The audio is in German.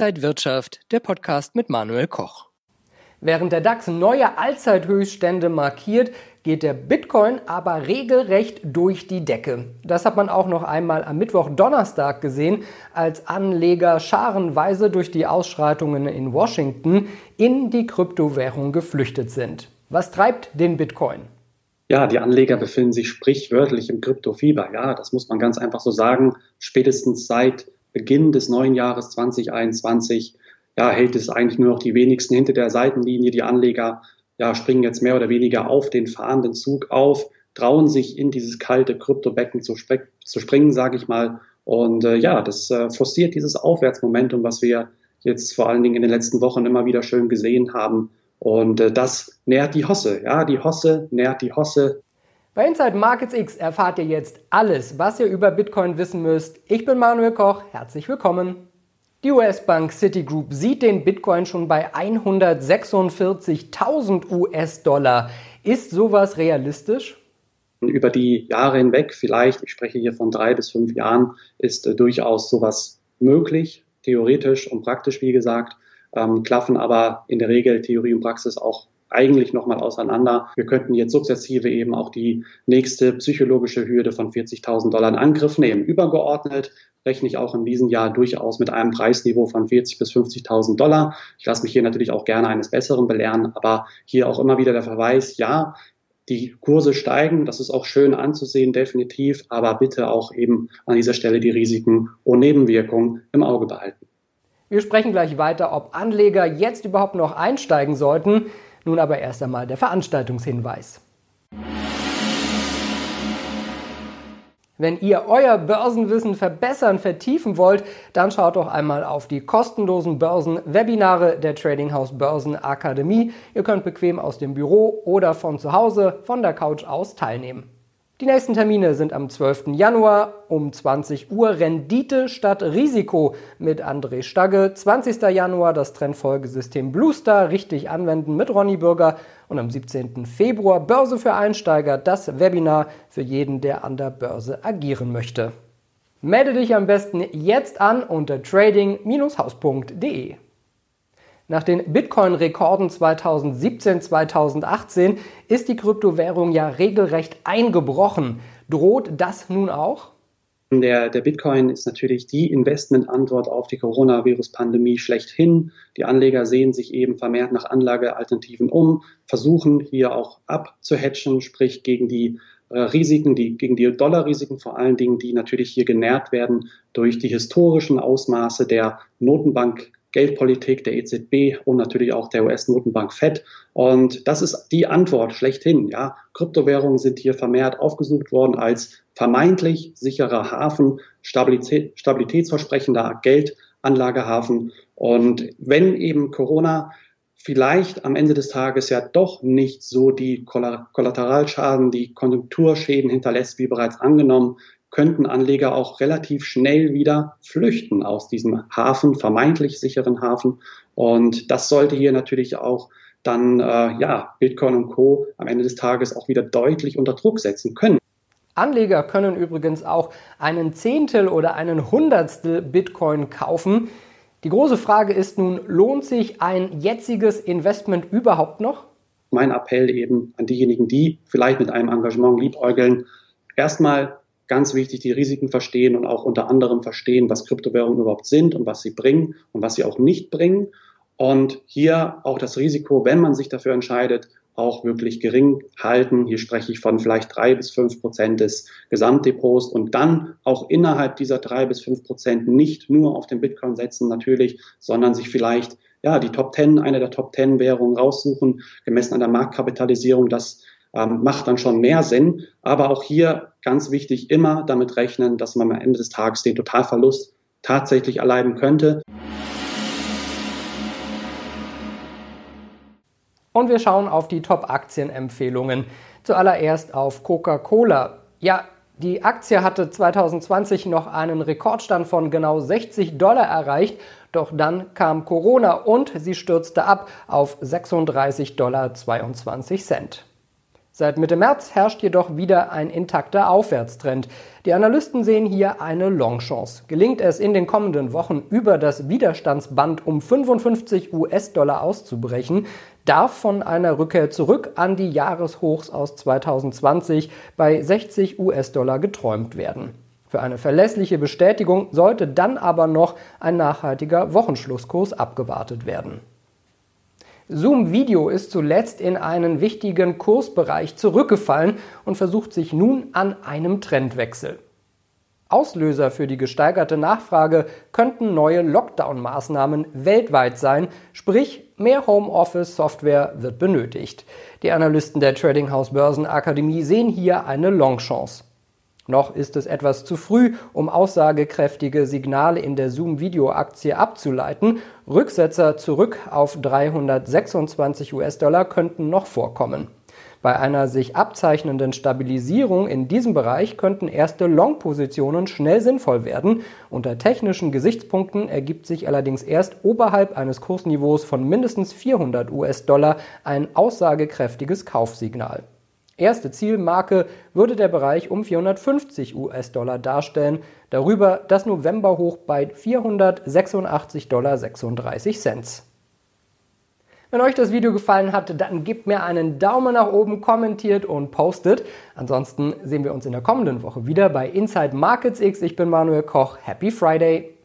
Inside Wirtschaft, der Podcast mit Manuel Koch. Während der DAX neue Allzeithöchststände markiert, geht der Bitcoin aber regelrecht durch die Decke. Das hat man auch noch einmal am Mittwoch Donnerstag gesehen, als Anleger scharenweise durch die Ausschreitungen in Washington in die Kryptowährung geflüchtet sind. Was treibt den Bitcoin? Ja, die Anleger befinden sich sprichwörtlich im Kryptofieber. Ja, das muss man ganz einfach so sagen. Spätestens seit Beginn des neuen Jahres 2021 ja, hält es eigentlich nur noch die wenigsten hinter der Seitenlinie. Die Anleger ja, springen jetzt mehr oder weniger auf den fahrenden Zug auf, trauen sich in dieses kalte Kryptobecken zu, zu springen, sage ich mal. Und äh, ja, das äh, forciert dieses Aufwärtsmomentum, was wir jetzt vor allen Dingen in den letzten Wochen immer wieder schön gesehen haben. Und äh, das nährt die Hosse. Ja, die Hosse nährt die Hosse. Bei Inside Markets X erfahrt ihr jetzt alles, was ihr über Bitcoin wissen müsst. Ich bin Manuel Koch. Herzlich willkommen. Die US-Bank Citigroup sieht den Bitcoin schon bei 146.000 US-Dollar. Ist sowas realistisch? Über die Jahre hinweg, vielleicht, ich spreche hier von drei bis fünf Jahren, ist äh, durchaus sowas möglich, theoretisch und praktisch, wie gesagt, ähm, klaffen aber in der Regel Theorie und Praxis auch eigentlich nochmal auseinander. Wir könnten jetzt sukzessive eben auch die nächste psychologische Hürde von 40.000 Dollar in Angriff nehmen. Übergeordnet rechne ich auch in diesem Jahr durchaus mit einem Preisniveau von 40.000 bis 50.000 Dollar. Ich lasse mich hier natürlich auch gerne eines Besseren belehren, aber hier auch immer wieder der Verweis, ja, die Kurse steigen, das ist auch schön anzusehen, definitiv, aber bitte auch eben an dieser Stelle die Risiken und Nebenwirkungen im Auge behalten. Wir sprechen gleich weiter, ob Anleger jetzt überhaupt noch einsteigen sollten. Nun aber erst einmal der Veranstaltungshinweis. Wenn ihr euer Börsenwissen verbessern, vertiefen wollt, dann schaut doch einmal auf die kostenlosen Börsenwebinare der Trading House Börsen Akademie. Ihr könnt bequem aus dem Büro oder von zu Hause von der Couch aus teilnehmen. Die nächsten Termine sind am 12. Januar um 20 Uhr Rendite statt Risiko mit André Stagge, 20. Januar das Trendfolgesystem Bluestar richtig anwenden mit Ronny Bürger und am 17. Februar Börse für Einsteiger, das Webinar für jeden, der an der Börse agieren möchte. Melde dich am besten jetzt an unter trading-haus.de. Nach den Bitcoin-Rekorden 2017, 2018 ist die Kryptowährung ja regelrecht eingebrochen. Droht das nun auch? Der, der Bitcoin ist natürlich die Investmentantwort auf die Coronavirus-Pandemie schlechthin. Die Anleger sehen sich eben vermehrt nach Anlagealternativen um, versuchen hier auch abzuhatchen, sprich gegen die äh, Risiken, die, gegen die Dollarrisiken vor allen Dingen, die natürlich hier genährt werden durch die historischen Ausmaße der Notenbank Geldpolitik der EZB und natürlich auch der US-Notenbank Fed. Und das ist die Antwort schlechthin. Ja, Kryptowährungen sind hier vermehrt aufgesucht worden als vermeintlich sicherer Hafen, Stabilität, stabilitätsversprechender Geldanlagehafen. Und wenn eben Corona vielleicht am Ende des Tages ja doch nicht so die Kollateralschaden, die Konjunkturschäden hinterlässt, wie bereits angenommen, könnten Anleger auch relativ schnell wieder flüchten aus diesem Hafen, vermeintlich sicheren Hafen. Und das sollte hier natürlich auch dann äh, ja Bitcoin und Co. am Ende des Tages auch wieder deutlich unter Druck setzen können. Anleger können übrigens auch einen Zehntel oder einen Hundertstel Bitcoin kaufen. Die große Frage ist nun, lohnt sich ein jetziges Investment überhaupt noch? Mein Appell eben an diejenigen, die vielleicht mit einem Engagement liebäugeln, erstmal ganz wichtig, die Risiken verstehen und auch unter anderem verstehen, was Kryptowährungen überhaupt sind und was sie bringen und was sie auch nicht bringen. Und hier auch das Risiko, wenn man sich dafür entscheidet, auch wirklich gering halten. Hier spreche ich von vielleicht drei bis fünf Prozent des Gesamtdepots und dann auch innerhalb dieser drei bis fünf Prozent nicht nur auf den Bitcoin setzen natürlich, sondern sich vielleicht ja die Top Ten, eine der Top Ten Währungen raussuchen, gemessen an der Marktkapitalisierung. Das ähm, macht dann schon mehr Sinn. Aber auch hier ganz wichtig, immer damit rechnen, dass man am Ende des Tages den Totalverlust tatsächlich erleiden könnte. Und wir schauen auf die Top-Aktienempfehlungen. Zuallererst auf Coca-Cola. Ja, die Aktie hatte 2020 noch einen Rekordstand von genau 60 Dollar erreicht, doch dann kam Corona und sie stürzte ab auf 36,22 Dollar. Seit Mitte März herrscht jedoch wieder ein intakter Aufwärtstrend. Die Analysten sehen hier eine Longchance. Gelingt es in den kommenden Wochen über das Widerstandsband um 55 US-Dollar auszubrechen, darf von einer Rückkehr zurück an die Jahreshochs aus 2020 bei 60 US-Dollar geträumt werden. Für eine verlässliche Bestätigung sollte dann aber noch ein nachhaltiger Wochenschlusskurs abgewartet werden. Zoom Video ist zuletzt in einen wichtigen Kursbereich zurückgefallen und versucht sich nun an einem Trendwechsel. Auslöser für die gesteigerte Nachfrage könnten neue Lockdown-Maßnahmen weltweit sein, sprich mehr Homeoffice-Software wird benötigt. Die Analysten der Trading House Börsenakademie sehen hier eine Longchance. Noch ist es etwas zu früh, um aussagekräftige Signale in der Zoom-Video-Aktie abzuleiten. Rücksetzer zurück auf 326 US-Dollar könnten noch vorkommen. Bei einer sich abzeichnenden Stabilisierung in diesem Bereich könnten erste Long-Positionen schnell sinnvoll werden. Unter technischen Gesichtspunkten ergibt sich allerdings erst oberhalb eines Kursniveaus von mindestens 400 US-Dollar ein aussagekräftiges Kaufsignal. Erste Zielmarke würde der Bereich um 450 US-Dollar darstellen, darüber das Novemberhoch bei 486,36 Dollar. Wenn euch das Video gefallen hat, dann gebt mir einen Daumen nach oben, kommentiert und postet. Ansonsten sehen wir uns in der kommenden Woche wieder bei Inside Markets X. Ich bin Manuel Koch. Happy Friday!